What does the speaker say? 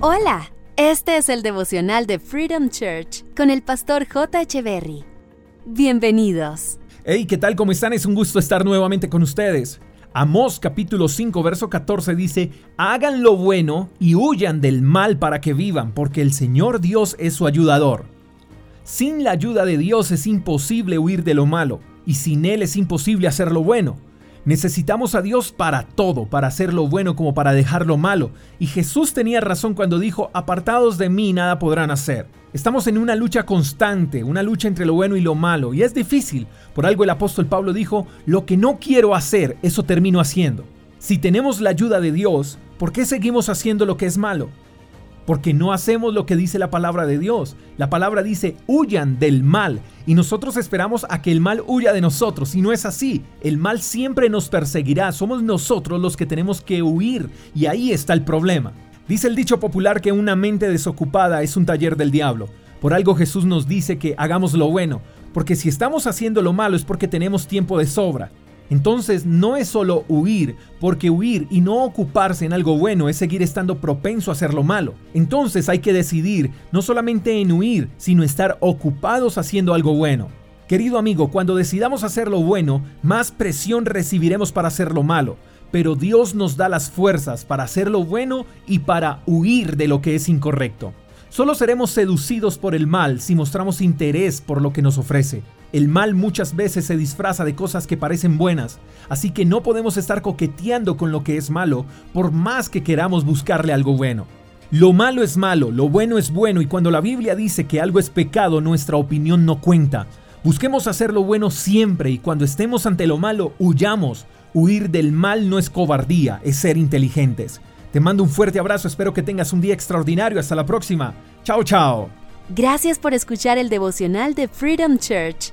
Hola, este es el devocional de Freedom Church con el pastor J. Echeverry. Bienvenidos. Hey, ¿qué tal? ¿Cómo están? Es un gusto estar nuevamente con ustedes. Amós capítulo 5 verso 14 dice, hagan lo bueno y huyan del mal para que vivan, porque el Señor Dios es su ayudador. Sin la ayuda de Dios es imposible huir de lo malo, y sin Él es imposible hacer lo bueno. Necesitamos a Dios para todo, para hacer lo bueno como para dejar lo malo. Y Jesús tenía razón cuando dijo, apartados de mí nada podrán hacer. Estamos en una lucha constante, una lucha entre lo bueno y lo malo, y es difícil. Por algo el apóstol Pablo dijo, lo que no quiero hacer, eso termino haciendo. Si tenemos la ayuda de Dios, ¿por qué seguimos haciendo lo que es malo? Porque no hacemos lo que dice la palabra de Dios. La palabra dice, huyan del mal, y nosotros esperamos a que el mal huya de nosotros, y no es así. El mal siempre nos perseguirá, somos nosotros los que tenemos que huir, y ahí está el problema. Dice el dicho popular que una mente desocupada es un taller del diablo. Por algo Jesús nos dice que hagamos lo bueno, porque si estamos haciendo lo malo es porque tenemos tiempo de sobra. Entonces no es solo huir, porque huir y no ocuparse en algo bueno es seguir estando propenso a hacer lo malo. Entonces hay que decidir no solamente en huir, sino estar ocupados haciendo algo bueno. Querido amigo, cuando decidamos hacer lo bueno, más presión recibiremos para hacer lo malo. Pero Dios nos da las fuerzas para hacer lo bueno y para huir de lo que es incorrecto. Solo seremos seducidos por el mal si mostramos interés por lo que nos ofrece. El mal muchas veces se disfraza de cosas que parecen buenas, así que no podemos estar coqueteando con lo que es malo por más que queramos buscarle algo bueno. Lo malo es malo, lo bueno es bueno y cuando la Biblia dice que algo es pecado, nuestra opinión no cuenta. Busquemos hacer lo bueno siempre y cuando estemos ante lo malo, huyamos. Huir del mal no es cobardía, es ser inteligentes. Te mando un fuerte abrazo, espero que tengas un día extraordinario. Hasta la próxima. Chao, chao. Gracias por escuchar el devocional de Freedom Church